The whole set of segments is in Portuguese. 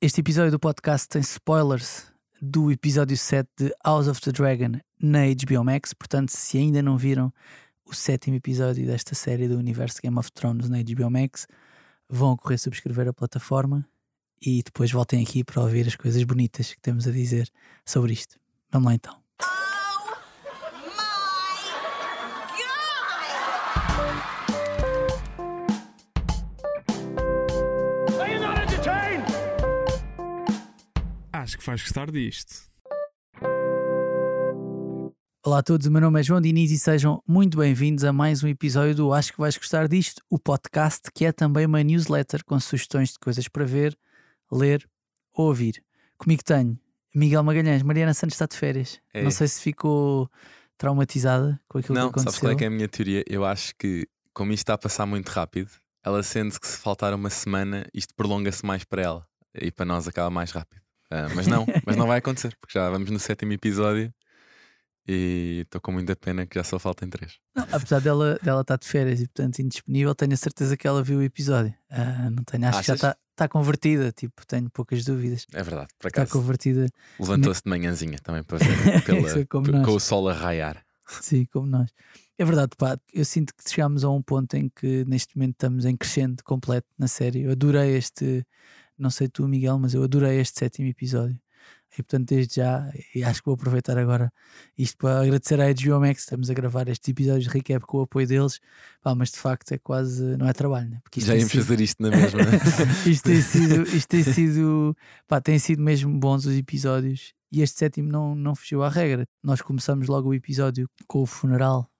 Este episódio do podcast tem spoilers do episódio 7 de House of the Dragon na HBO Max. Portanto, se ainda não viram o sétimo episódio desta série do universo Game of Thrones na HBO Max, vão correr subscrever a plataforma e depois voltem aqui para ouvir as coisas bonitas que temos a dizer sobre isto. Vamos lá então. Acho que vais gostar disto. Olá a todos, o meu nome é João Diniz e sejam muito bem-vindos a mais um episódio do Acho que vais gostar disto, o podcast que é também uma newsletter com sugestões de coisas para ver, ler ou ouvir. Comigo tenho Miguel Magalhães, Mariana Santos está de férias. É. Não sei se ficou traumatizada com aquilo Não, que aconteceu. sabes qual é que é a minha teoria? Eu acho que, como isto está a passar muito rápido, ela sente que se faltar uma semana, isto prolonga-se mais para ela e para nós acaba mais rápido. Ah, mas não, mas não vai acontecer, porque já vamos no sétimo episódio e estou com muita pena que já só faltem três. Não, apesar dela, dela estar de férias e portanto indisponível, tenho a certeza que ela viu o episódio. Ah, não tenho, acho que já Achas? está, está convertida, tipo, tenho poucas dúvidas. É verdade, por Está acaso. convertida, Levantou-se de manhãzinha também para ver pela- é como p- nós. com o sol a raiar. sim, como nós. É verdade, pá, eu sinto que chegámos a um ponto em que neste momento estamos em crescendo completo na série. Eu adorei este, não sei tu, Miguel, mas eu adorei este sétimo episódio. E portanto, desde já, e acho que vou aproveitar agora isto para agradecer à HBO Max. Estamos a gravar estes episódios de recap com o apoio deles, pá, mas de facto é quase, não é trabalho, né? Porque Já íamos sido- fazer isto na mesma. isto tem sido, isto tem sido, pá, tem sido mesmo bons os episódios e este sétimo não, não fugiu à regra. Nós começamos logo o episódio com o funeral,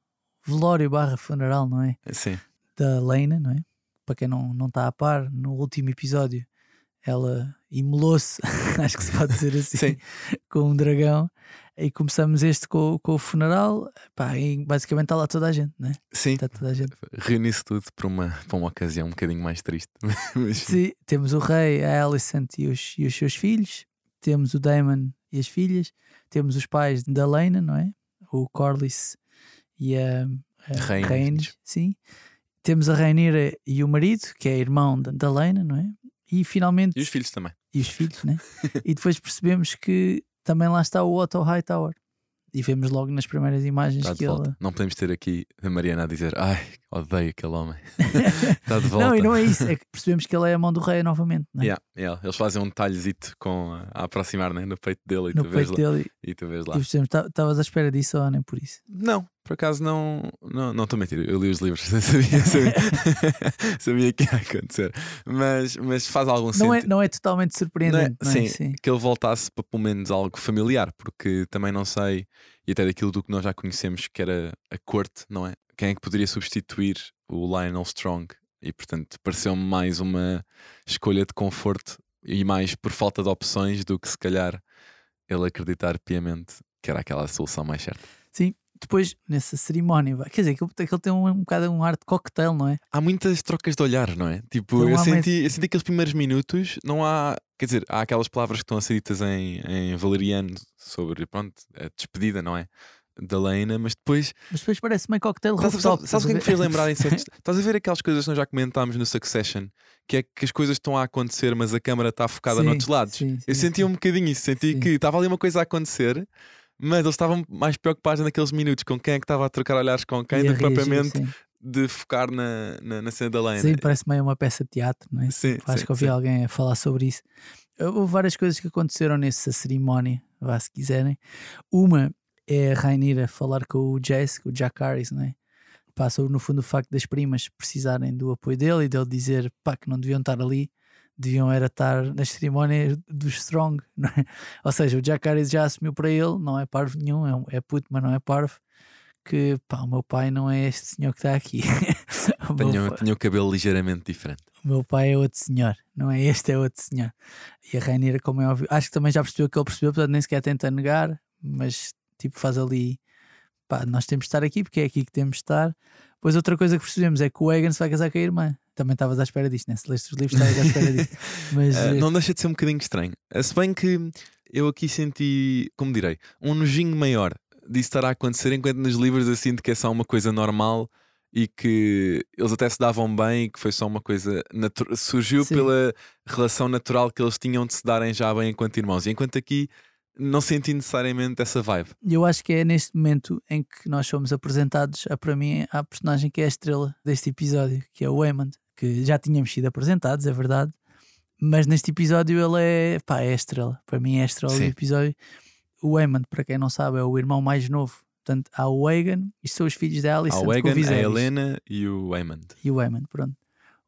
velório barra funeral, não é? Sim, Da Lena, não é? Para quem não não está a par, no último episódio ela imolou-se, acho que se pode dizer assim, Sim. com um dragão. E começamos este com, com o funeral, pá, e basicamente está lá toda a gente, não é? sim. Está toda a gente. Reuni-se tudo para uma, para uma ocasião um bocadinho mais triste. Mas, Sim, temos o rei, a Alicent e os, e os seus filhos, temos o Daemon e as filhas, temos os pais da Lena, não é? O Corlys e a, a. Rhaenys, sim. Temos a Rhaenyra e o marido, que é irmão da, da Lena, não é? E finalmente, E os filhos também. e os filhos, né? e depois percebemos que também lá está o Otto Hightower. E vemos logo nas primeiras imagens Está que ele. Não podemos ter aqui a Mariana a dizer ai, odeio aquele homem. Está de volta. Não, e não é isso, é que percebemos que ele é a mão do rei novamente, não é? Yeah, yeah. Eles fazem um talhozito com, a aproximar né, no peito dele e, No tu vês peito lá, dele. e tu vês lá. percebemos, "Tá- estavas à espera disso ou nem por isso? Não, por acaso não não não estou a mentir. Eu li os livros, sabia, sabia, sabia que ia acontecer. Mas, mas faz algum Não é, sentido. não é totalmente surpreendente, não é? sim, Sim. que ele voltasse para pelo menos algo familiar, porque também não sei, e até daquilo do que nós já conhecemos, que era a corte, não é? Quem é que poderia substituir o Lionel Strong? E portanto, pareceu-me mais uma escolha de conforto e mais por falta de opções do que se calhar ele acreditar piamente que era aquela solução mais certa. Sim. Depois, nessa cerimónia, quer dizer, aquilo, aquilo tem um, um bocado um ar de cocktail, não é? Há muitas trocas de olhar, não é? Tipo, Então eu senti, eu senti aqueles primeiros minutos, não há. Quer dizer, há aquelas palavras que estão a ser ditas em, em valeriano sobre, pronto, a despedida, não é? Da Lena, mas depois. Mas depois parece meio cocktail Sabes, sabes, sabes o que é que me fez lembrar em certos. Estás a ver aquelas coisas que nós já comentámos no Succession, que é que as coisas estão a acontecer, mas a câmara está focada Sim, noutros lados. sim, eu sim, senti sim. um bocadinho isso, senti que estava ali uma coisa a acontecer. Mas eles estavam mais preocupados naqueles minutos com quem é que estava a trocar olhares com quem, do que propriamente sim. de focar na, na, na cena da Lena. Sim, parece meio uma peça de teatro, não é? Sim, Acho sim, que ouvi sim. alguém a falar sobre isso. Houve várias coisas que aconteceram nessa cerimónia, vá se quiserem. Uma é a Rainira falar com o Jace, com o Jack Harris, não é? Pá, sobre no fundo o facto das primas precisarem do apoio dele e dele dizer pá, que não deviam estar ali, deviam era estar nas cerimónias dos Strong, é? Ou seja, o Jack Harris já assumiu para ele, não é parvo nenhum, é, um- é puto, mas não é parvo, que pá, o meu pai não é este senhor que está aqui. O meu Tinha, pai- tinha o cabelo ligeiramente diferente. o meu pai é outro senhor, não é este, é outro senhor. E a Rainira, como é óbvio, acho que também já percebeu que ele percebeu, portanto nem sequer tenta negar, mas tipo faz ali, pá, nós temos de estar aqui porque é aqui que temos de estar. Pois outra coisa que percebemos é que o Egan se vai casar com a irmã. Também estavas à espera disto, né? Se leste os livros, estavas à espera disto. Mas eh, não deixa de ser um bocadinho estranho. Ah, Se bem que eu aqui senti, como direi, um nojinho maior disso estar a acontecer, enquanto nos livros eu sinto que é só uma coisa normal e que eles até se davam bem e que foi só uma coisa surgiu Sim. pela relação natural que eles tinham de se darem já bem enquanto irmãos. E enquanto aqui não senti necessariamente essa vibe. E eu acho que é neste momento em que nós somos apresentados, a, para mim, a personagem que é a estrela deste episódio, que é o Waymond, que já tínhamos sido apresentados, é verdade, mas neste episódio ele é, pá, é a estrela. Para mim é a estrela do Sim. episódio. O Waymond, para quem não sabe, é o irmão mais novo. Portanto, há o Wagan, isto são os filhos da Alice Há o Egan, a Helena e o Waymond. e o Waymond, pronto.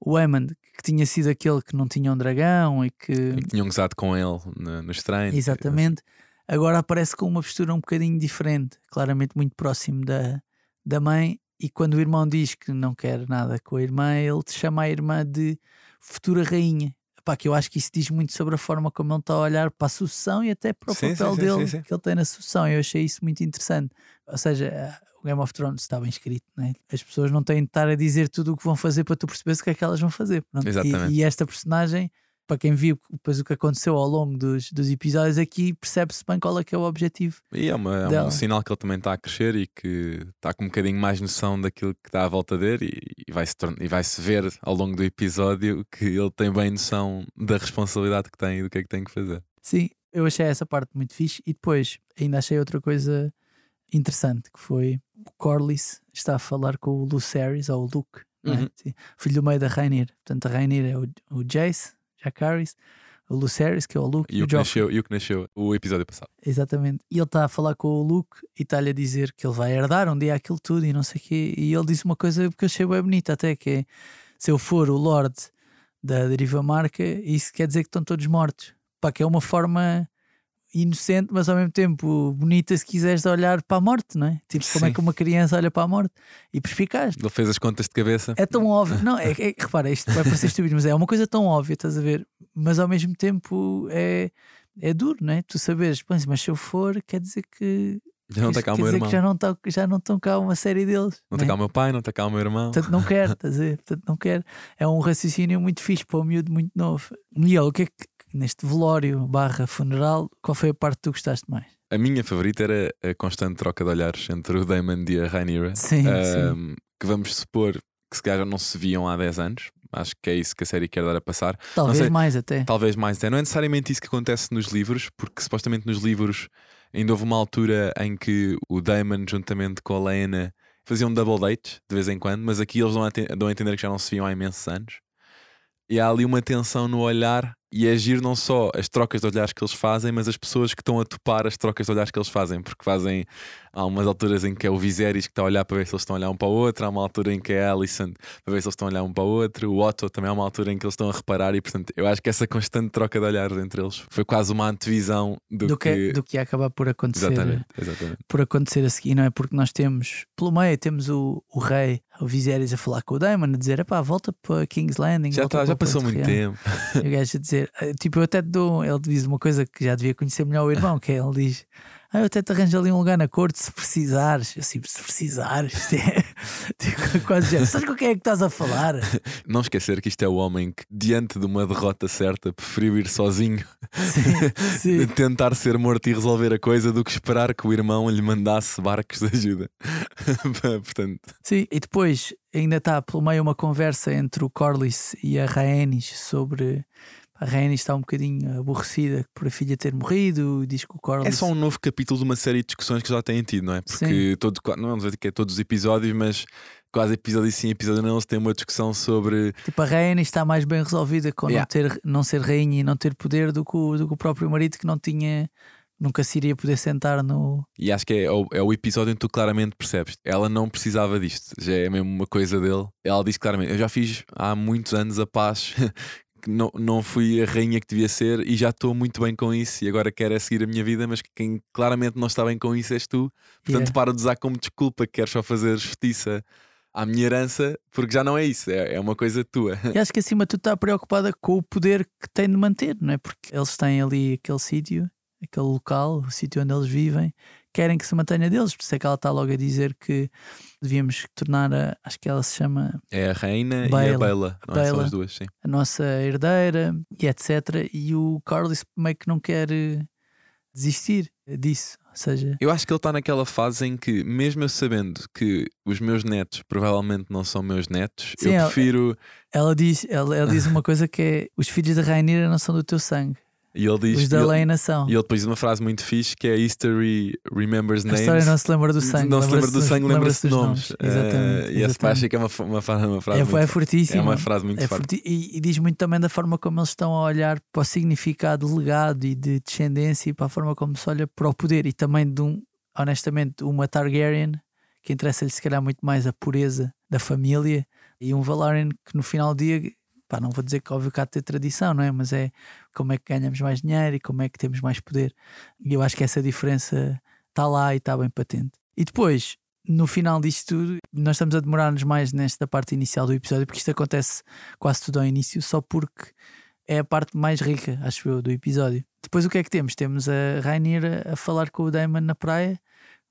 O Waymond, que tinha sido aquele que não tinha um dragão e que... E que tinham gozado com ele no- nos treinos. Exatamente. Agora aparece com uma postura um bocadinho diferente, claramente muito próximo da, da mãe. E quando o irmão diz que não quer nada com a irmã, ele te chama a irmã de futura rainha. Epá, que eu acho que isso diz muito sobre a forma como ele está a olhar para a sucessão e até para o Sim, papel sim, dele sim, que ele tem na sucessão. Eu achei isso muito interessante. Ou seja, eh, o Game of Thrones está bem escrito, né? as pessoas não têm de estar a dizer tudo o que vão fazer para tu perceberes o que é que elas vão fazer. E-. E, esta personagem, para quem viu depois o que aconteceu ao longo dos, dos episódios aqui, percebe-se bem qual é que é o objetivo. E é, uma- é um sinal que ele também está a crescer e que está com um bocadinho mais noção daquilo que está à volta dele e, e vai-se vai-se ver ao longo do episódio que ele tem bem noção da responsabilidade que tem e do que é que tem que fazer. Sim, eu achei essa parte muito fixe e depois ainda achei outra coisa interessante que foi o Corlys está a falar com o Lucerys ou o Luke, é? Uhum. Filho do meio da Rainir. Portanto, a Rainir é o, o Jace, Jacaris, o Lucerys, que é o Luke, E o que nasceu, e o que nasceu o episódio passado. Exatamente. E ele está a falar com o Luke e está-lhe a dizer que ele vai herdar um dia aquilo tudo e não sei o quê. E ele disse uma coisa que eu achei bem bonita até, que é se eu for o Lord da Deriva Marca, isso quer dizer que estão todos mortos. Pá, que é uma forma inocente, mas ao mesmo tempo bonita se quiseres olhar para a morte, não é? Tipo, como é Sim. que uma criança olha para a morte? E perspicaz. Ele fez as contas de cabeça. É tão óbvio. Não, é, é- repara, isto vai parecer estúpido, mas é uma coisa tão óbvia, estás a ver? Mas ao mesmo tempo é, é duro, não é? Tu saberes, "Pois, mas se eu for, quer dizer que. Já não está cá o meu dizer irmão. que já não, tá, já não estão cá uma série deles. Não né? está cá o meu pai, não está cá o meu irmão. Portanto, não quer, estás a ver? Portanto, não quer. É um raciocínio muito fixe para um miúdo muito novo. Miguel, o que é que neste velório barra funeral, qual foi a parte que tu gostaste mais? A minha favorita era a constante troca de olhares entre o Damon e a Rhaenyra. Sim, sim. Que vamos supor que se calhar já não se viam há 10 anos. Acho que é isso que a série quer dar a passar. Talvez sei. mais até. Talvez mais até. Não é necessariamente isso que acontece nos livros, porque supostamente nos livros ainda houve uma altura em que o Damon, juntamente com a Lena, faziam double dates de vez em quando, mas aqui eles dão a, dão a entender que já não se viam há imensos anos. E há ali uma tensão no olhar e é agir não só as trocas de olhares que eles fazem, mas as pessoas que estão a topar as trocas de olhares que eles fazem, porque fazem há umas alturas em que é o Viserys que está a olhar para ver se eles estão a olhar um para o outro, há uma altura em que é a Alicent para ver se eles estão a olhar um para o outro, o Otto também há uma altura em que eles estão a reparar e portanto eu acho que essa constante troca de olhares entre eles foi quase uma antevisão do, Do que, que... do que ia acabar por acontecer. Exatamente, exatamente. por acontecer a seguir, não é? Porque nós temos, pelo meio, temos o, o rei, o Viserys, a falar com o Daemon, a dizer: pá, volta para King's Landing. Já, tá, já passou muito Real." tempo. E o gajo a dizer: eh, Tipo, eu até te dou. Ele diz uma coisa que já devia conhecer melhor o irmão, que é: ele diz. Ah, eu até te arranjo ali um lugar na corte se precisares. Eu assim, se precisares. tipo, quase já. Sabes com quem é que estás a falar? Não esquecer que isto é o homem que, diante de uma derrota certa, preferiu ir sozinho, Sim, sim. tentar ser morto e resolver a coisa, do que esperar que o irmão lhe mandasse barcos de ajuda. Portanto, Sim, e depois ainda está pelo meio uma conversa entre o Corlys e a Rhaenys sobre. A Rhaenys está um bocadinho aborrecida por a filha ter morrido, diz que o Corlys. é só um novo capítulo de uma série de discussões que já têm tido, não é? Porque todo, não vamos dizer que é todos os episódios, mas quase episódio sim, episódio não, eles têm uma discussão sobre Tipo, a Rhaenys está mais bem resolvida com Yeah. não, ter, não ser rainha e não ter poder do que, o, do que o próprio marido que não tinha. Nunca se iria poder sentar no. E acho que é o, é o episódio em que tu claramente percebes. Ela não precisava disto, já é mesmo uma coisa dele. Ela diz claramente: Eu já fiz há muitos anos a paz, que não, não fui a rainha que devia ser e já estou muito bem com isso. E agora quero é seguir a minha vida, mas quem claramente não está bem com isso és tu. Portanto, Yeah. para de usar como desculpa que queres só fazer justiça à minha herança, porque já não é isso, é, é uma coisa tua. E acho que acima tudo está preocupada com o poder que tem de manter, não é? Porque eles têm ali aquele sítio, aquele local, o sítio onde eles vivem, querem que se mantenha deles. Por isso é que ela está logo a dizer que devíamos tornar a. Acho que ela se chama É a reina e a. Bela, não é? São Baela. as duas, sim. a nossa herdeira e etc. E o Carlos meio que não quer eh, desistir disso. Ou seja, Eu acho que ele está naquela fase em que, mesmo eu sabendo que os meus netos provavelmente não são meus netos, Sim, eu é- prefiro. ela diz, ela, ela diz uma coisa que é: os filhos da Rainira não são do teu sangue, E ele diz. os da e ele, Lena são. e ele depois diz uma frase muito fixe que é History remembers A names. história não se lembra do sangue. não se lembra do sangue, lembra-se dos nomes. Exatamente. Eh, e essa acho que é uma, uma, uma frase É, muito é forte. fortíssimo. É uma frase muito É forte. e, e diz muito também da forma como eles estão a olhar para o significado de legado e de descendência e para a forma como se olha para o poder e também de um, honestamente, uma Targaryen que interessa-lhe se calhar muito mais a pureza da família e um Valerian que no final do dia, pá, não vou dizer que óbvio que há de ter tradição, não é? Mas é como é que ganhamos mais dinheiro e como é que temos mais poder. E eu acho que essa diferença está lá e está bem patente. E depois, no final disto tudo, nós estamos a demorar-nos mais nesta parte inicial do episódio, porque isto acontece quase tudo ao início, só porque é a parte mais rica, acho eu, do episódio. Depois o que é que temos? Temos a Rainira a falar com o Damon na praia,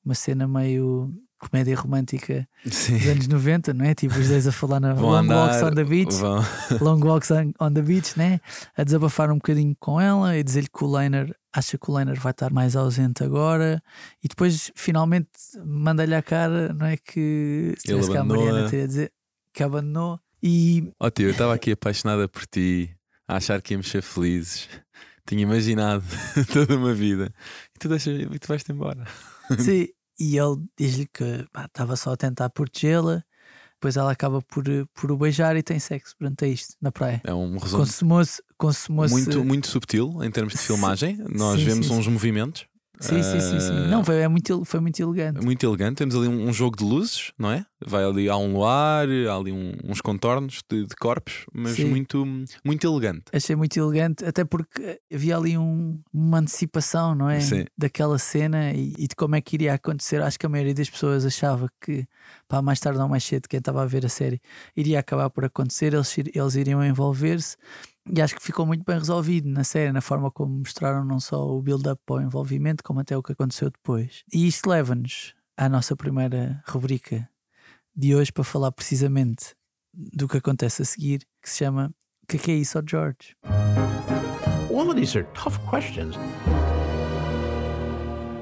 uma cena meio comédia romântica Sim. dos anos 90, não é? Tipo os dois a falar na Vão Long andar, Walks on the Beach, vão- Long Walks on, on the Beach, né? A desabafar um bocadinho com ela e dizer-lhe que o Laner acha que o Laner vai estar mais ausente agora e depois finalmente manda-lhe a cara, não é? Que se tivesse cá a. Mariana teria a dizer que abandonou e Ó tio, eu estava aqui apaixonada por ti, a achar que íamos ser felizes. Tinha imaginado toda uma vida. E tu, deixas, e tu vais-te embora. Sim, e ele diz-lhe que estava só a tentar protegê-la. Depois ela acaba por, por o beijar e tem sexo durante isto, na praia. É um resumo Consumou-se. Consumou muito, muito subtil em termos de Sim. filmagem. Nós Sim, vemos sim, uns movimentos. Sim, sim, sim, sim. Ah, Não, foi, é muito, foi muito elegante. Muito elegante. Temos ali um, um jogo de luzes, não é? Vai ali, há um luar, há ali um- uns contornos de, de corpos, mas Sim. muito, muito elegante. Achei muito elegante, até porque havia ali um- uma antecipação, não é? Sim. Daquela cena e, e de como é que iria acontecer. Acho que a maioria das pessoas achava que, pá, mais tarde ou mais cedo, quem estava a ver a série, iria acabar por acontecer, eles, eles iriam envolver-se. E acho que ficou muito bem resolvido na série, na forma como mostraram não só o build-up para o envolvimento, como até o que aconteceu depois. E isto leva-nos à nossa primeira rubrica de hoje para falar precisamente do que acontece a seguir, que se chama O que é que é isso, ó George? All of these are tough questions.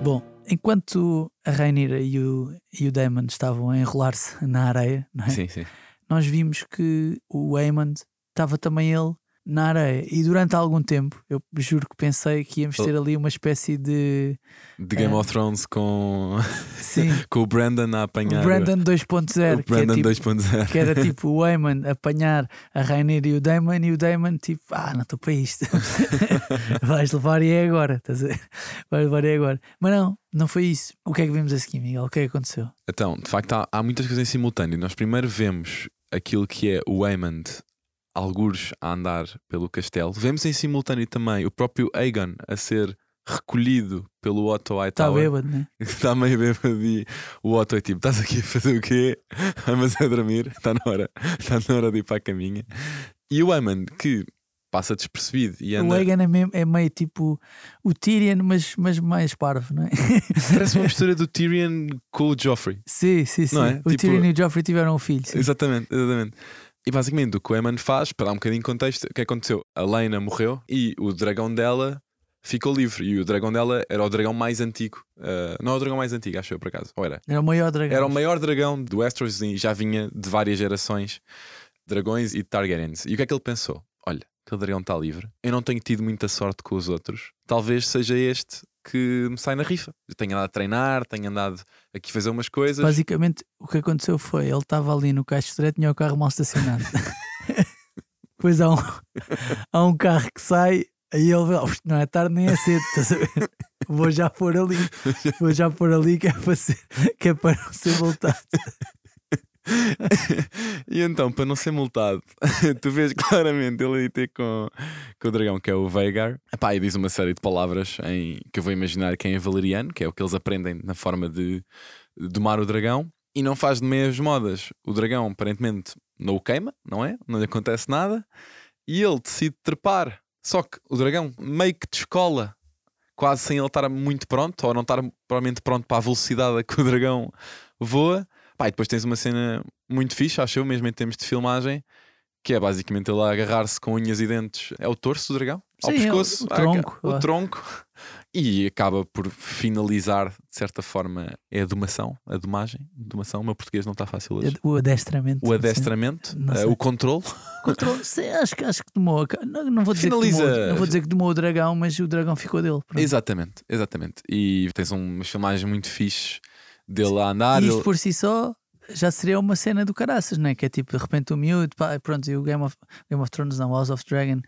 Bom, enquanto a Rainira e o, e o Damon estavam a enrolar-se na areia, é? Sim, sim. nós vimos que o Aemond estava também ele na areia. E durante algum tempo, eu juro que pensei que íamos ter ali uma espécie de. De Game É. of Thrones com, Sim, com o Brandon a o apanhar. Brandon o 2.0, que, é Brandon tipo, 2.0. que era tipo o Aemond apanhar a Rainira e o Damon, e o Damon tipo, ah, não estou para isto. Vais levar e é agora, estás a? Vais levar e é agora. Mas não, não foi isso. O que é que vimos a seguir, Miguel? O que é que aconteceu? Então, de facto, há, há muitas coisas em simultâneo. Nós primeiro vemos aquilo que é o Aemond, algures a andar pelo castelo. Vemos em simultâneo também o próprio Aegon a ser recolhido pelo Otto Está Hightower. bêbado, né? Está meio bêbado e o Otto é tipo: estás aqui a fazer o quê? Mas a dormir, está na hora, está na hora de ir para a caminha. E o Aemond que passa despercebido e O anda. Egan é, mesmo- é meio tipo o Tyrion, mas, mas mais parvo, não é? Parece uma mistura do Tyrion com o Joffrey. sim, sim, sim. Não é? O Tipo- Tyrion e o Joffrey tiveram um filho. sim. Exatamente, exatamente. E basicamente o que o Eamon faz, para dar um bocadinho de contexto, o que aconteceu? A Lena morreu e o dragão dela ficou livre. E o dragão dela era o dragão mais antigo. Uh, não é o dragão mais antigo, acho eu por acaso. Ou era? Era o maior dragão. Era o maior dragão do Westeros e já vinha de várias gerações dragões e Targaryens. E o que é que ele pensou? Olha, aquele dragão está livre. Eu não tenho tido muita sorte com os outros. Talvez seja este que me sai na rifa. Eu tenho andado a treinar, tenho andado aqui a fazer umas coisas. Basicamente, o que aconteceu foi ele estava ali no caixa estreito tinha o carro mal estacionado. Depois há um, há um carro que sai, aí ele vê, "Oh, não é tarde nem é cedo, estás a ver? Vou já pôr ali, vou já pôr ali que é para, ser, que é para não ser voltado. e então, para não ser multado, tu vês claramente ele aí ter com, com o dragão que é o Veigar. Epá, e diz uma série de palavras em, que eu vou imaginar que é em valeriano, que é o que eles aprendem na forma de, domar o dragão. E não faz de meias modas. O dragão aparentemente não o queima, não é? Não lhe acontece nada. E ele decide trepar. Só que o dragão meio que descola, quase sem ele estar muito pronto, ou não estar provavelmente pronto para a velocidade a que o dragão voa. Pá, e depois tens uma cena muito fixe, acho eu, mesmo em termos de filmagem, que é basicamente ele a agarrar-se com unhas e dentes. É o torso do dragão? Ao Sim, é o- pescoço? o Ah, tronco. O tronco. E acaba por finalizar, de certa forma, é a domação, a domagem. Domação, o meu português não está fácil hoje. O adestramento. O adestramento, sei. o controle. Controle, acho, que- acho que tomou. a Não, não vou dizer Finaliza- que tomou, não vou dizer que tomou o dragão, mas o dragão ficou dele. pronto. Exatamente, exatamente. E tens umas filmagens muito fixes dele a andar. E isto ele- por si só já seria uma cena do caraças, não é? Que é tipo, de repente o miúdo, pá, pronto, e o Game of, Game of Thrones, não, House of Dragon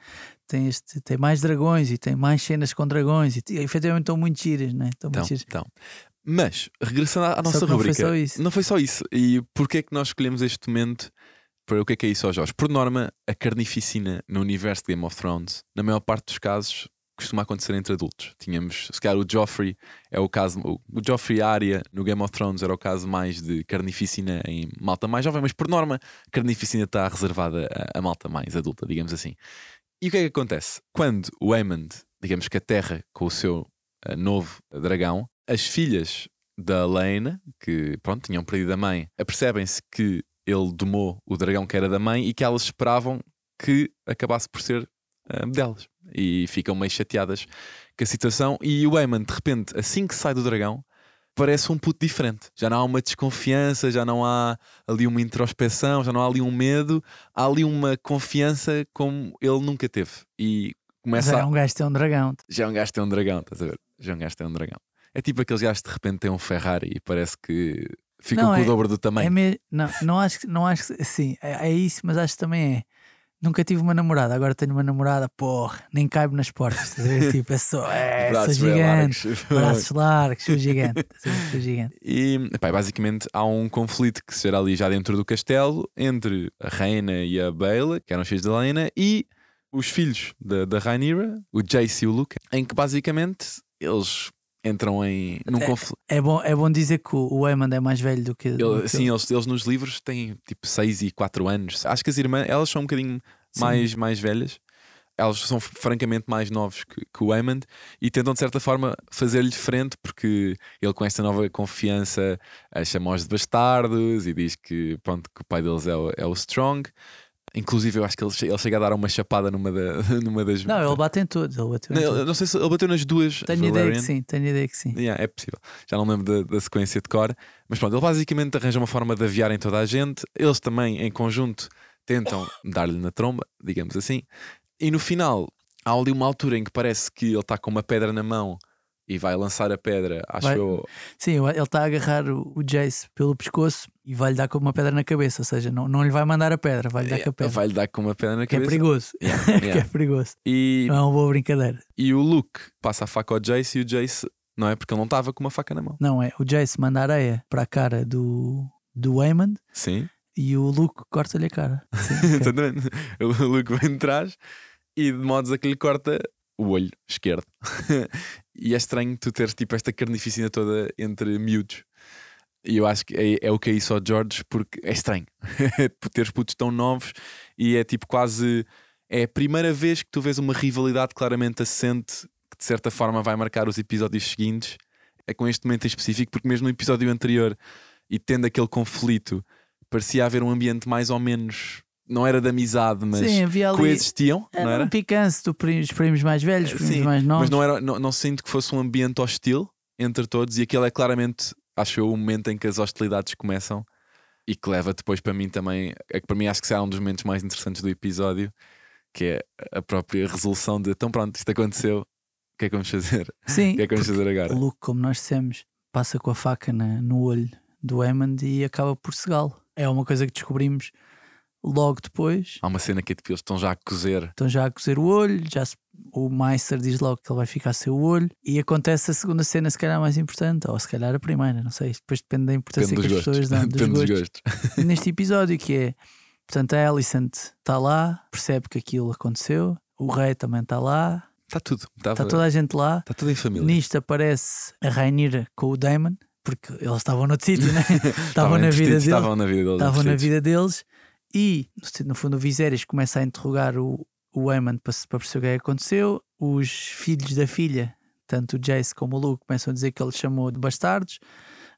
tem, este, tem mais dragões e tem mais cenas com dragões e, e efetivamente estão muito giras, não é? Estão Então, muito giras. então. Mas, regressando à à nossa não foi rubrica, só isso. não foi só isso. E porquê é que nós escolhemos este momento para o que é que é isso ao Jorge? Por norma, a carnificina no universo de Game of Thrones, na maior parte dos casos, costuma acontecer entre adultos. Tínhamos, se calhar, o Joffrey é o caso, o Joffrey Arya no Game of Thrones era o caso mais de carnificina em malta mais jovem, mas por norma, carnificina está reservada a, a malta mais adulta, digamos assim. E o que é que acontece? Quando o Aemond, digamos que aterra com o seu eh, novo dragão, as filhas da Lena, que pronto, tinham perdido a mãe, apercebem-se que ele domou o dragão que era da mãe e que elas esperavam que acabasse por ser eh, delas. E ficam meio chateadas com a situação. E o Aemon, de repente, assim que sai do dragão, parece um puto diferente. Já não há uma desconfiança, já não há ali uma introspeção, já não há ali um medo, há ali uma confiança como ele nunca teve. E começa era a... um gajo tem um dragão. Já é um gajo tem um dragão, estás a ver? Já é um gajo tem um dragão. É tipo aqueles gajos que de repente têm um Ferrari e parece que ficam Não, com é- o dobro do tamanho. É me... não, não acho que não acho que sim, é, é isso, mas acho que também é. Nunca tive uma namorada, agora tenho uma namorada, porra, nem caibo nas portas. estás a ver? tipo, é só, é, sou Braços bem gigante, largos. braços largos, sou gigante, sou gigante. E epá, basicamente há um conflito que se gera ali já dentro do castelo entre a Reina e a Bela, que eram os filhos da Lena, e os filhos da, da Rhaenyra, o Jace e o Luke, em que basicamente eles entram em num É, conflito. É bom, é bom dizer que o Eamon é mais velho do que. do Ele, que sim, ele. eles, eles nos livros têm tipo 6 e 4 anos. Acho que as irmãs, elas são um bocadinho Sim. mais, mais velhas. Elas são francamente mais novos que, que o Aemond e tentam de certa forma fazer-lhe frente porque ele com esta nova confiança eh, chama-os de bastardos e diz que, pronto, que o pai deles é o, é o Strong. Inclusive eu acho que ele, ele chega a dar uma chapada numa, da, numa das... Não, ele bate em todos. Ele bateu em Não, todos. não sei se ele bateu nas duas Tenho ideia que Valerian. sim, tenho ideia que sim. Yeah, é possível. Já não lembro da, da sequência de cor. Mas pronto, ele basicamente arranja uma forma de aviarem toda a gente. Eles também, em conjunto, tentam dar-lhe na tromba, digamos assim. E no final, há ali uma altura em que parece que ele está com uma pedra na mão e vai lançar a pedra, acho Vai- eu. Sim, ele está a agarrar o, o Jace pelo pescoço e vai-lhe dar com uma pedra na cabeça. Ou seja, não, não lhe vai mandar a pedra, vai-lhe dar com a Ele pedra. vai-lhe dar com uma pedra na Que é cabeça. perigoso. Yeah, que é yeah. perigoso. E, Não é uma boa brincadeira. e o Luke passa a faca ao Jace e o Jace, não é? Porque ele não estava com uma faca na mão. Não é? O Jace manda areia para a cara do, do Eamon Sim. e o Luke corta-lhe a cara. Sim. O Luke vem de trás e de modos a que lhe corta o olho esquerdo. e é estranho tu teres tipo esta carnificina toda entre miúdos. E eu acho que é, é o que é isso ao George, porque é estranho teres putos tão novos e é tipo quase. É a primeira vez que tu vês uma rivalidade claramente assente que de certa forma vai marcar os episódios seguintes. É com este momento em específico, porque mesmo no episódio anterior e tendo aquele conflito, parecia haver um ambiente mais ou menos. Não era de amizade, mas Sim, havia ali. coexistiam, não Era era? um prim- dos primos mais velhos, primos Sim, mais novos. Mas não, era, não, não sinto que fosse um ambiente hostil entre todos, e aquele é claramente, acho eu, o momento em que as hostilidades começam e que leva depois para mim também, é que para mim acho que será um dos momentos mais interessantes do episódio, que é a própria resolução de então pronto, isto aconteceu, o que é que vamos fazer? Sim, O que é que vamos fazer o agora? Luke, como nós dissemos, passa com a faca na- no olho do Hammond e acaba por cegá-lo. É uma coisa que descobrimos logo depois. Há uma cena que é tipo, eles estão já a cozer. Estão já a cozer o olho, já se- o Meister diz logo que ele vai ficar sem o olho e acontece a segunda cena, se calhar mais importante, ou se calhar a primeira, não sei. Depois depende da importância Depende que as gostos. pessoas dão, Depende dos gostos. gostos. Neste episódio, que é, portanto, a Alicent está lá, percebe que aquilo aconteceu, o rei também está lá, Está tudo. Está, está toda a gente lá. está tudo em família. Nisto aparece a Rainira com o Damon, porque eles estavam noutro sítio, né? estavam Estavam na vida entretidos, dele, Estavam na vida deles. estavam na vida deles e no fundo o Viserys começa a interrogar o, o Aemon para, para perceber o que é que aconteceu. Os filhos da filha, tanto o Jace como o Luke, começam a dizer que ele chamou de bastardos.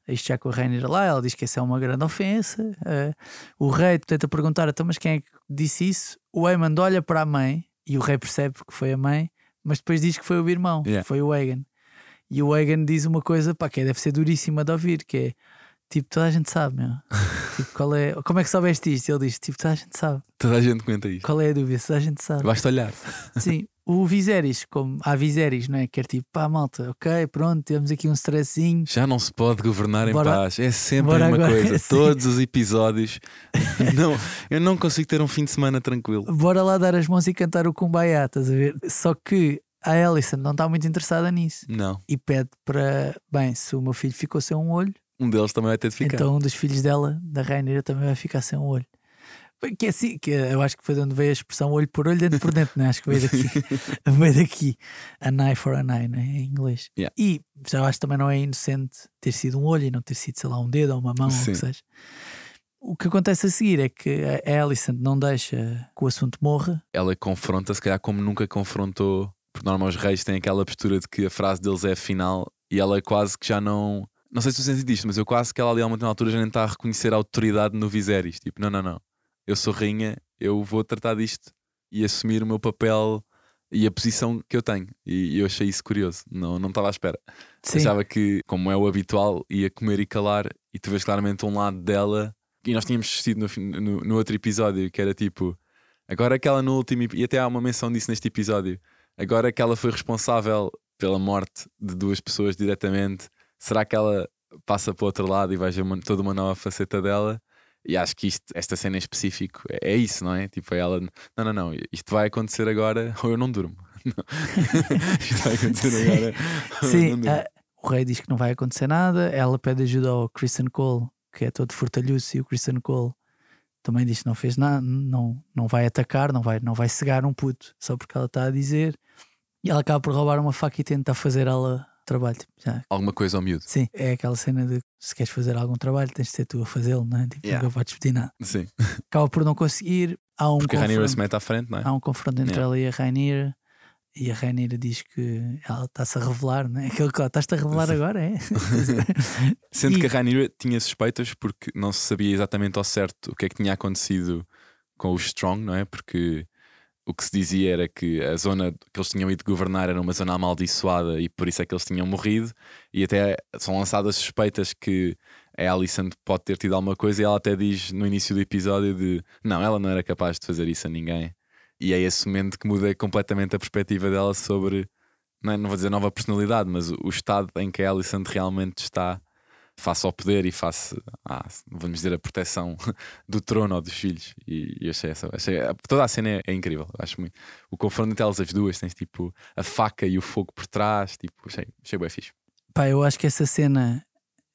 Isto já com a Rainira lá, ela diz que isso é uma grande ofensa. Eh, o rei tenta perguntar, então, mas quem é que disse isso? O Aemon olha para a mãe e o rei percebe que foi a mãe, mas depois diz que foi o irmão, Yeah. foi o Aegon. E o Egan diz uma coisa pá, que é- deve ser duríssima de ouvir, que é tipo, toda a gente sabe, meu. tipo, qual é, como é que soubeste isto? Ele diz, tipo, toda a gente sabe. Toda a gente comenta isto. Qual é a dúvida? Toda a gente sabe. Basta olhar. Sim, o Viserys, como há Viserys, não é? Que é tipo, pá, malta, ok, pronto, temos aqui um stressinho. Já não se pode governar em Bora- paz. É sempre a mesma agora, coisa. sim. Todos os episódios. não, eu não consigo ter um fim de semana tranquilo. Bora lá dar as mãos e cantar o Kumbaya, estás a ver? Só que a Alison não está muito interessada nisso Não. e pede para, bem, se o meu filho ficou sem um olho, Um deles também vai ter de ficar. então um dos filhos dela, da Rainha, também vai ficar sem um olho. Que é assim, que eu acho que foi de onde veio a expressão olho por olho, dentro por dentro, não é? Acho que veio daqui. veio daqui. An eye for an eye, né? em inglês. Yeah. E já acho que também não é inocente ter sido um olho e não ter sido, sei lá, um dedo ou uma mão, ou o Sim. que seja. O que acontece a seguir é que a Alicent não deixa que o assunto morra. Ela confronta, se calhar, como nunca confrontou. Porque normalmente os reis têm aquela postura de que a frase deles é a final e ela quase que já não. Não sei se tu sentes isto, mas eu quase que ela ali a uma altura já nem está a reconhecer a autoridade no Viserys. Tipo, não, não, não. Eu sou rainha, eu vou tratar disto e assumir o meu papel e a posição que eu tenho. E eu achei isso curioso. Não, não estava à espera. Sim. Achava que, como é o habitual, ia comer e calar, e tu vês claramente um lado dela. E nós tínhamos assistido no, no, no outro episódio, que era tipo, agora que ela no último, e até há uma menção disso neste episódio, agora que ela foi responsável pela morte de duas pessoas diretamente, será que ela passa para o outro lado e vai ver uma- toda uma nova faceta dela? E acho que isto, esta cena em específico é, é isso, não é? Tipo, é ela, não, não, não, isto vai acontecer agora ou eu não durmo. isto vai acontecer Sim. agora. Sim, ah, o rei diz que não vai acontecer nada. Ela pede ajuda ao Christian Cole, que é todo fortalhoso, e o Christian Cole também diz que não fez nada, não, não vai atacar, não vai, não vai cegar um puto, só porque ela está a dizer. E ela acaba por roubar uma faca e tenta fazer ela trabalho. Tipo, já. Alguma coisa ao miúdo. Sim, é aquela cena de se queres fazer algum trabalho, tens de ser tu a fazê-lo, não é? Tipo, Yeah. nunca podes pedir nada. Sim. Acaba por não conseguir. Há um Porque a se mete à frente, não é? há um confronto entre Yeah. ela e a Rainira. E a Rainira diz que ela está-se a revelar, não é? Aquele que estás-te a revelar Sim. agora, é? Sendo E- que a Rhaenyra tinha suspeitas porque não se sabia exatamente ao certo o que é que tinha acontecido com os Strong, não é? Porque o que se dizia era que a zona que eles tinham ido governar era uma zona amaldiçoada e por isso é que eles tinham morrido. E até são lançadas suspeitas que a Alicent pode ter tido alguma coisa e ela até diz no início do episódio de não, ela não era capaz de fazer isso a ninguém. E é esse momento que muda completamente a perspectiva dela sobre, não, é- não vou dizer nova personalidade, mas o, o estado em que a Alicent realmente está face ao poder e face à, vamos dizer, a proteção do trono ou dos filhos. E, e eu achei essa. Achei, toda a cena é, é incrível. Acho muito. O confronto entre elas as duas, tens tipo a faca e o fogo por trás. Tipo, achei, achei bem fixe. Pá, eu acho que essa cena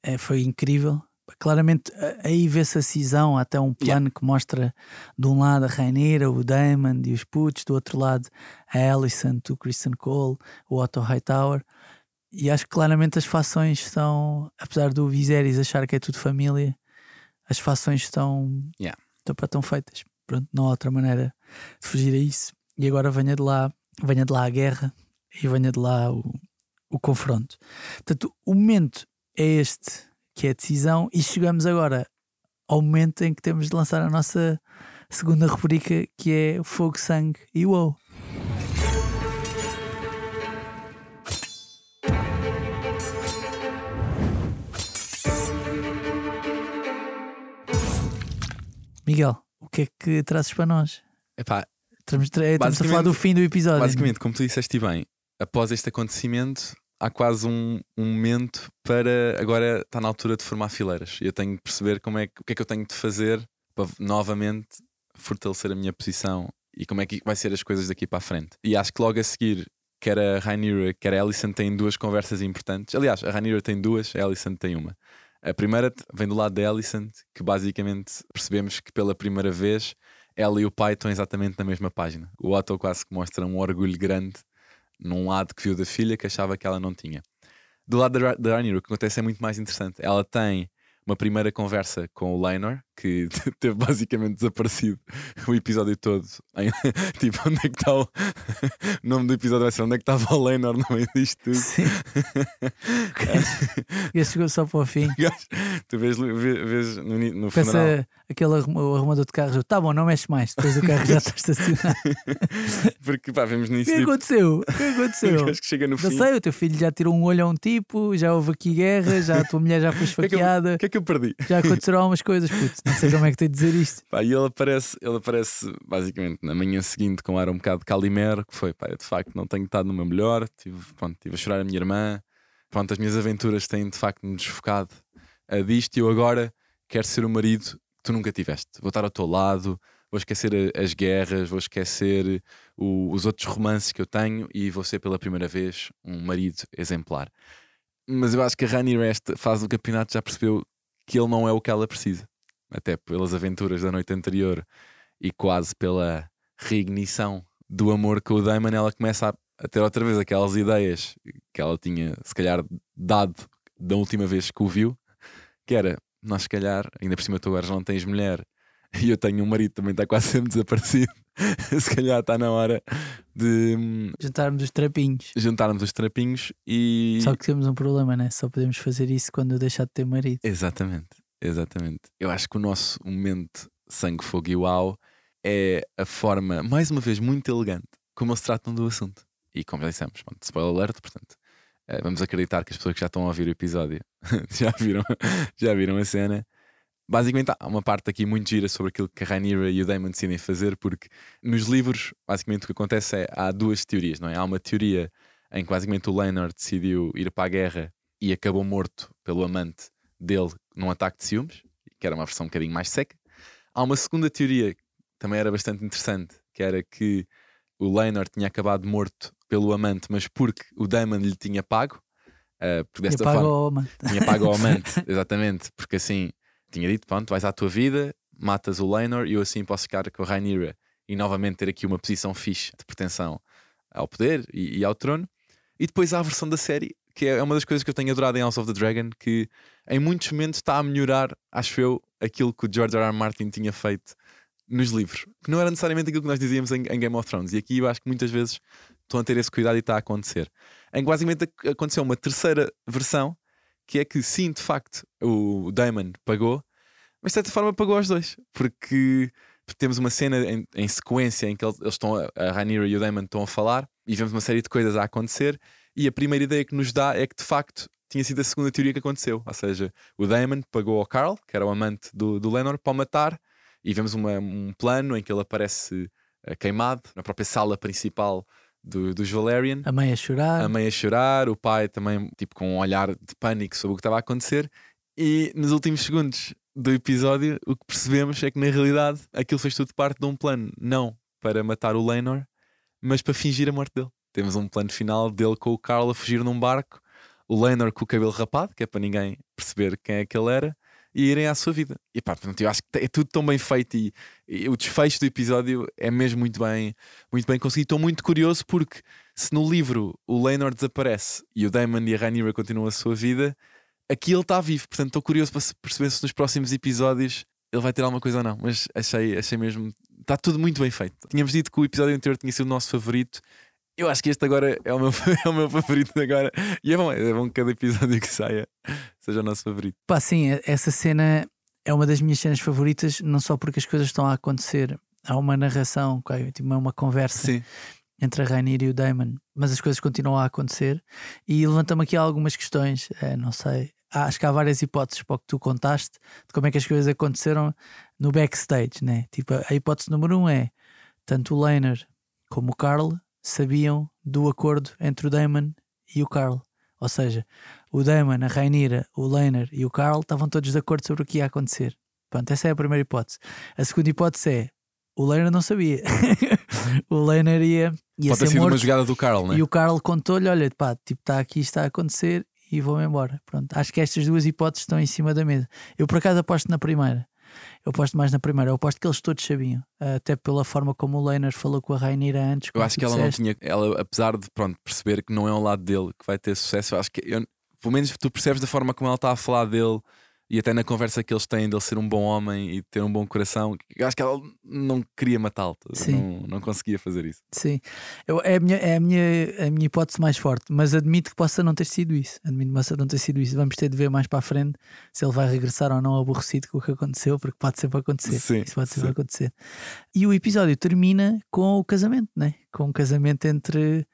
eh, foi incrível. Claramente aí vê-se a cisão, há até um plano que mostra de um lado a Rainira, o Damon e os putos, do outro lado a Alicent, o Christian Cole, o Otto Hightower. E acho que claramente as fações estão, apesar do Viserys achar que é tudo família, as fações estão, Yeah. estão, pá, estão feitas. Pronto, não há outra maneira de fugir a isso. E agora venha de lá, venha de lá a guerra e venha de lá o, o confronto. Portanto, o momento é este, que é a decisão, e chegamos agora ao momento em que temos de lançar a nossa segunda rubrica, que é Fogo, Sangue e Uou. Miguel, o que é que trazes para nós? Epá, Estamos, estamos a falar do fim do episódio. basicamente, como tu disseste bem, após este acontecimento, há quase um, um momento para agora está na altura de formar fileiras. Eu tenho de perceber como é que, o que é que eu tenho de fazer para novamente fortalecer a minha posição e como é que vai ser as coisas daqui para a frente. E acho que logo a seguir, quer a Rhaenyra, quer a Alicent têm duas conversas importantes. Aliás, a Rhaenyra tem duas, a Alicent tem uma. A primeira vem do lado da Alicent, que basicamente percebemos que pela primeira vez ela e o pai estão exatamente na mesma página. O Otto quase que mostra um orgulho grande num lado que viu da filha que achava que ela não tinha. Do lado da, da Rhaenyra, o que acontece é muito mais interessante. Ela tem uma primeira conversa com o Laenor, que teve basicamente desaparecido o episódio todo. Tipo, onde é que está o... o nome do episódio vai ser onde é que estava o Lenor no meio disto tudo. Sim. Esse chegou só para o fim. tu vês, vês, no, no funeral. Pensa aquele arrum- o arrumador de carros, tá bom, não mexe mais, depois o carro já está estacionado. Porque pá, vemos O nisso que tipo, aconteceu? O que aconteceu? acho que chega no Não fim. sei, o teu filho já tirou um olho a um tipo, já houve aqui guerra, já a tua mulher já foi O que, é que eu, esfaqueada, o que é que eu perdi? já aconteceram algumas coisas, puto. Não sei como é que tenho de dizer isto. Pá, e ele aparece, ele aparece basicamente na manhã seguinte com ar um bocado calimero, que foi, pá, eu de facto não tenho estado no meu melhor, tive, pronto, tive a chorar a minha irmã, pronto, as minhas aventuras têm de facto me desfocado a disto e eu agora quero ser o marido que tu nunca tiveste. Vou estar ao teu lado, vou esquecer as guerras, vou esquecer o- os outros romances que eu tenho e vou ser pela primeira vez um marido exemplar. Mas eu acho que a Rani Rest faz o campeonato já percebeu que ele não é o que ela precisa até pelas aventuras da noite anterior e quase pela reignição do amor com o Damon, ela começa a, a ter outra vez aquelas ideias que ela tinha, se calhar, dado da última vez que o viu, que era, nós se calhar, ainda por cima tu agora já não tens mulher e eu tenho um marido também está quase sempre desaparecido, se calhar está na hora de hum, Juntarmos os trapinhos. juntarmos os trapinhos e... Só que temos um problema, né? Só podemos fazer isso quando eu deixar de ter marido. Exatamente, exatamente. Eu acho que o nosso momento sangue, fogo e uau é a forma, mais uma vez, muito elegante como eles tratam do assunto. E como já dissemos, spoiler alert, portanto, eh, vamos acreditar que as pessoas que já estão a ouvir o episódio já, viram, já viram a cena. Basicamente, há uma parte aqui muito gira sobre aquilo que a Rhaenyra e o Daemon decidem fazer, porque nos livros, basicamente, o que acontece é há duas teorias, não é? Há uma teoria em que, basicamente, o Laenor decidiu ir para a guerra e acabou morto pelo amante dele num ataque de ciúmes, que era uma versão um bocadinho mais seca. Há uma segunda teoria que também era bastante interessante, que era que o Laenor tinha acabado morto pelo amante, mas porque o Daemon lhe tinha pago. eh, porque desta apaga forma o homem. tinha pago ao amante, exatamente, porque assim tinha dito: pronto, vais à tua vida, matas o Laenor e eu assim posso ficar com a Rhaenyra e novamente ter aqui uma posição fixe de pretensão ao poder e, e ao trono. E depois há a versão da série, que é uma das coisas que eu tenho adorado em House of the Dragon, que em muitos momentos está a melhorar, acho eu, aquilo que o George R. R. Martin tinha feito nos livros, que não era necessariamente aquilo que nós dizíamos em, em Game of Thrones. E aqui eu acho que muitas vezes estão a ter esse cuidado e está a acontecer. Em que aconteceu uma terceira versão, que é que sim, de facto, o Damon pagou, mas de certa forma pagou aos dois, porque temos uma cena em, em sequência em que eles estão, a Rhaenyra e o Damon estão a falar e vemos uma série de coisas a acontecer e a primeira ideia que nos dá é que de facto tinha sido a segunda teoria que aconteceu, ou seja, o Damon pagou ao Carl, que era o amante do, do Lenor, para o matar e vemos uma- um plano em que ele aparece eh, queimado na própria sala principal do- dos Valerian. A mãe a chorar. a mãe a chorar, o pai também tipo com um olhar de pânico sobre o que estava a acontecer. E nos últimos segundos do episódio o que percebemos é que na realidade aquilo fez tudo parte de um plano. Não para matar o Lenor mas para fingir a morte dele temos um plano final dele com o Carl a fugir num barco o Lenor com o cabelo rapado que é para ninguém perceber quem é que ele era e irem à sua vida e pá, portanto, eu acho que é tudo tão bem feito e, e o desfecho do episódio é mesmo muito bem muito bem conseguido. Estou muito curioso porque se no livro o Lenor desaparece e o Daemon e a Rhaenyra continuam a sua vida, aqui ele está vivo. Portanto, estou curioso para perceber se nos próximos episódios ele vai ter alguma coisa ou não. Mas achei, achei mesmo. Está tudo muito bem feito. Tínhamos dito que o episódio anterior tinha sido o nosso favorito. Eu acho que este agora é o meu, é o meu favorito agora. E é bom, é bom que cada episódio que saia seja o nosso favorito. Pá, sim, essa cena é uma das minhas cenas favoritas, não só porque as coisas estão a acontecer, há uma narração, tipo, é uma conversa Sim. entre a Rainir e o Damon, mas as coisas continuam a acontecer e levanta-me aqui algumas questões, eh, não sei. Acho que há várias hipóteses para o que tu contaste de como é que as coisas aconteceram no backstage, né? Tipo, a hipótese número um é tanto o Laner como o Carl sabiam do acordo entre o Damon e o Carl. Ou seja, o Damon, a Rainira, o Laner e o Carl estavam todos de acordo sobre o que ia acontecer. Pronto, essa é a primeira hipótese. A segunda hipótese é o Laner não sabia. o Laner ia, ia Pode ter ser sido uma morto jogada do Carl, né? e o Carl contou-lhe: olha, pá, tipo, está aqui, está a acontecer e vou-me embora. Pronto, acho que estas duas hipóteses estão em cima da mesa. Eu por acaso aposto na primeira. Eu aposto mais na primeira. Eu aposto que eles todos sabiam. Até pela forma como o Leonard falou com a Rainira antes. Eu acho que ela não disseste. tinha. Ela, apesar de pronto, perceber que não é um lado dele que vai ter sucesso, eu acho que eu- pelo menos tu percebes da forma como ela está a falar dele E até na conversa que eles têm dele ser um bom homem e ter um bom coração, eu acho que ela não queria matá-lo, não, não conseguia fazer isso. Sim, Eu- é, a minha, é a, minha, a minha hipótese mais forte, mas admito que possa não ter sido isso. Admito que possa não ter sido isso. Vamos ter de ver mais para a frente se ele vai regressar ou não aborrecido com o que aconteceu, porque pode sempre acontecer. Sim, isso pode sempre sim. acontecer. E o episódio termina com o casamento, né? com o casamento entre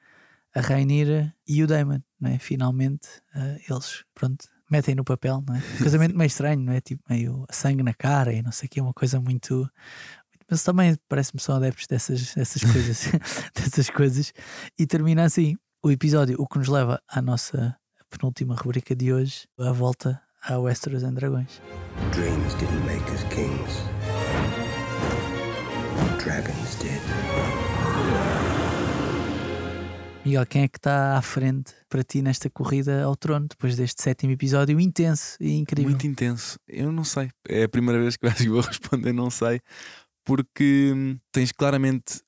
a Rainira e o Damon. Né? Finalmente eh, eles pronto, metem no papel. Não é? Um casamento meio estranho, não é? Tipo, meio sangue na cara e não sei o que, uma coisa muito. Mas também parece-me são adeptos dessas, dessas coisas, dessas coisas. E termina assim o episódio, o que nos leva à nossa penúltima rubrica de hoje, a volta a Westeros and Dragões. Dreams didn't make us kings. Dragons did. Miguel, quem é que está à frente para ti nesta corrida ao trono, depois deste sétimo episódio intenso e incrível? Muito intenso. Eu não sei. É a primeira vez que que vou responder, não sei, porque hum, tens claramente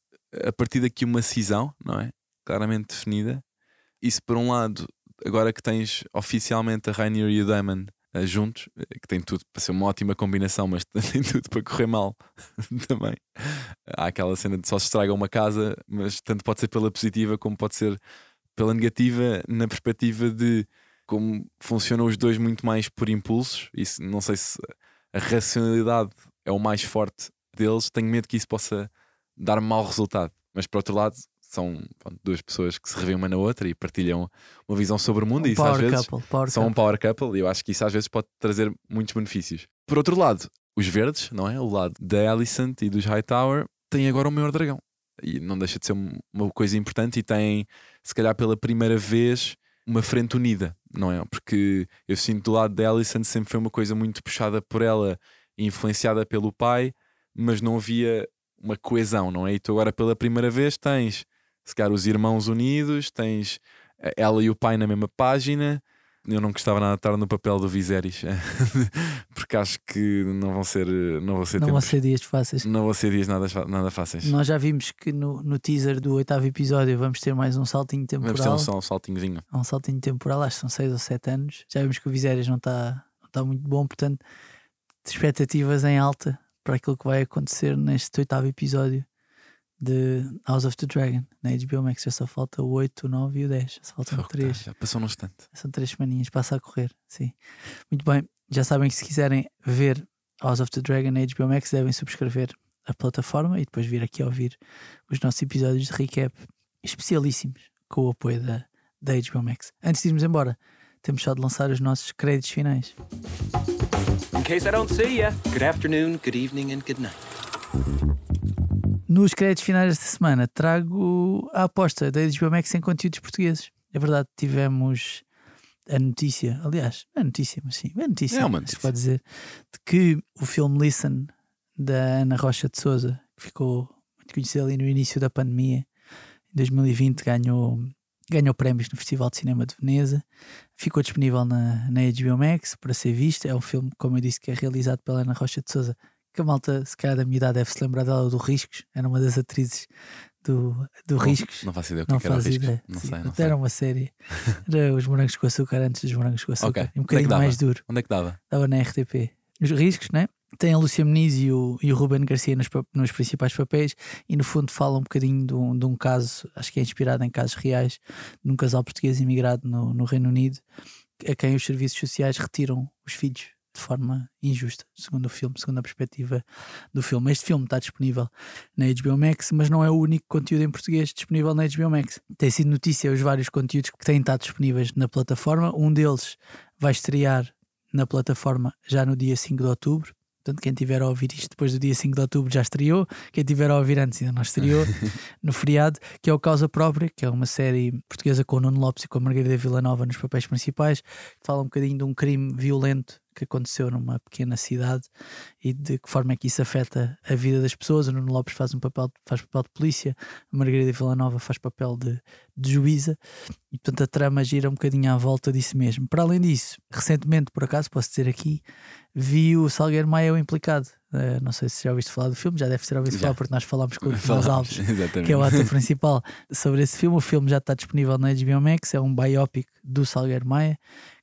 a partir daqui uma cisão, não é? Claramente definida. Isso por um lado, agora que tens oficialmente a Rainier e o Daemon eh, juntos, eh, que tem tudo para ser uma ótima combinação, mas tem tudo para correr mal também. Há aquela cena de só se estraga uma casa, mas tanto pode ser pela positiva como pode ser pela negativa, na perspectiva de como funcionam os dois muito mais por impulsos. Isso, não sei se a racionalidade é o mais forte deles. Tenho medo que isso possa dar mau resultado. Mas por outro lado, são pronto, duas pessoas que se revêem uma na outra e partilham uma visão sobre o mundo. e isso às vezes couple, são um couple. power couple e eu acho que isso às vezes pode trazer muitos benefícios. Por outro lado, os verdes, não é? O lado da Alicent e dos Hightower têm agora o maior dragão. E não deixa de ser um- uma coisa importante e têm, se calhar pela primeira vez, uma frente unida, não é? Porque eu sinto do lado da Alicent sempre foi uma coisa muito puxada por ela e influenciada pelo pai, mas não havia uma coesão, não é? E tu agora pela primeira vez tens, se calhar, os irmãos unidos, tens eh, ela e o pai na mesma página. Eu não gostava nada de estar no papel do Viserys, porque acho que não vão ser, não vão ser Não vão ser dias fáceis. não vão ser dias nada, nada fáceis. Nós já vimos que no, no teaser do oitavo episódio vamos ter mais um saltinho Vamos ter temporal. um, um saltinhozinho. Um saltinho temporal, acho que são 6 ou 7 anos. Já vimos que o Viserys não está não tá muito bom, portanto, expectativas em alta para aquilo que vai acontecer neste oitavo episódio de House of the Dragon na HBO Max. Já só falta o 8, o 9 e o 10. Só faltam Fogo, 3. Já passou num instante. São três semaninhas, passa a correr, sim. Muito bem, já sabem que se quiserem ver House of the Dragon na HBO Max devem subscrever a plataforma e depois vir aqui ouvir os nossos episódios de recap especialíssimos com o apoio da, da HBO Max. Antes de irmos embora, temos só de lançar os nossos créditos finais. In case I don't see ya, good afternoon, good evening, and good night. Nos créditos finais desta semana trago a aposta da HBO Max em conteúdos portugueses. É verdade, tivemos a notícia, aliás, não é notícia, mas sim, é notícia, É uma notícia. pode dizer, de que o filme Listen da Ana Rocha de Souza, que ficou muito conhecido ali no início da pandemia, em 2020 ganhou, ganhou prémios no Festival de Cinema de Veneza, ficou disponível na, na HBO Max para ser visto. É um filme, como eu disse, que é realizado pela Ana Rocha de Souza, que a malta, se calhar da minha idade, deve se lembrar dela do Riscos, era uma das atrizes do, do Riscos. Não faço ideia o que, Não é que era o faz risco. ideia. Não Sim, sei, não sei. Era uma série. Era os morangos com açúcar antes dos morangos com açúcar. Ok. E um é bocadinho dava? mais duro. Onde é que dava? Estava na RTP. Os riscos, né? Tem a Lúcia Meniz e o, e o Ruben Garcia nos, nos principais papéis e no fundo fala um bocadinho de um, de um caso, acho que é inspirado em casos reais, de um casal português imigrado no, no Reino Unido a quem os serviços sociais retiram os filhos de forma injusta, segundo o filme, segundo a perspectiva do filme. Este filme está disponível na HBO Max, mas não é o único conteúdo em português disponível na HBO Max. Tem sido notícia os vários conteúdos que têm estado disponíveis na plataforma. Um deles vai estrear na plataforma já no dia 5 de outubro. Portanto, quem tiver a ouvir isto depois do dia 5 de outubro já estreou. Quem tiver a ouvir antes ainda não estreou. no feriado, que é o Causa Própria, que é uma série portuguesa com o Nuno Lopes e com a Margarida Villanova nos papéis principais, que fala um bocadinho de um crime violento que aconteceu numa pequena cidade e de que forma é que isso afeta a vida das pessoas. O Nuno Lopes faz um papel, faz papel de polícia, a Margarida Villanova faz papel de, de juíza e portanto a trama gira um bocadinho à volta disso mesmo. Para além disso, recentemente, por acaso, posso dizer aqui, vi o Salgueiro Maia o implicado. Eh, não sei se já ouviste falar do filme, já deve ter ouvido Já. falar porque nós falámos com o Tomás Alves que é o ator principal sobre esse filme. O filme já está disponível na HBO Max, é um biopic do Salgueiro Maia,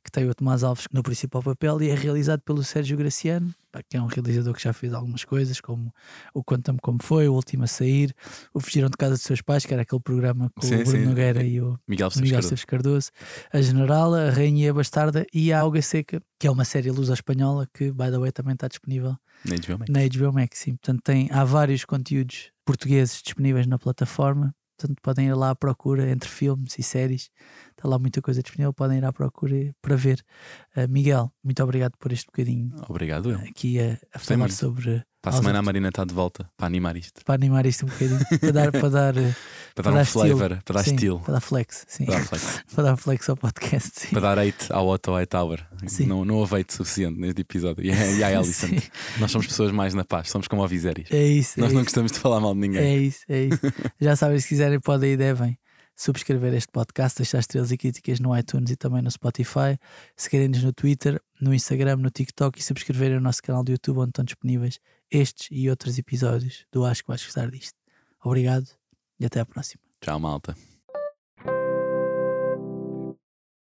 que tem o Tomás Alves no principal papel e é realizado pelo Sérgio Graciano, que é um realizador que já fez algumas coisas, como o Conta-me Como Foi, o Último a Sair, o Fugiram de Casa dos Seus Pais, que era aquele programa com Sim, o Bruno sim. Nogueira e o Miguel o Esteves Miguel Cardoso. Cardoso, a Generala, a Rainha e a Bastarda e a Alga Seca, que é uma série lusa espanhola que, by the way, também está disponível Na HBO Max. na HBO Max. Sim. Portanto, tem, há vários conteúdos portugueses disponíveis na plataforma. Portanto, podem ir lá à procura entre filmes e séries. Está lá muita coisa disponível. Podem ir à procura para ver. Uh, Miguel, muito obrigado por este bocadinho Obrigado, eu. aqui a, a falar muito. sobre. Para a semana a Marina está de volta para animar isto. Para animar isto um bocadinho. para dar, para dar, uh, Para dar um estilo. flavor, para dar Sim, estilo. Para dar flex. Sim. Para dar flex. para dar flex ao podcast. Sim. Para dar hate ao Otto Hightower. Sim. Não, não houve hate suficiente neste episódio. E, e a Alison. Nós somos pessoas mais na paz, somos como a Viserys. É isso. Nós é não isso. gostamos de falar mal de ninguém. É isso, é isso. Já sabem, se quiserem, podem e devem subscrever este podcast, deixar estrelas e críticas no iTunes e também no Spotify, seguirem-nos no Twitter, no Instagram, no TikTok e subscreverem o nosso canal do YouTube onde estão disponíveis estes e outros episódios do Acho que vais gostar disto. Obrigado e até à próxima. Tchau, malta.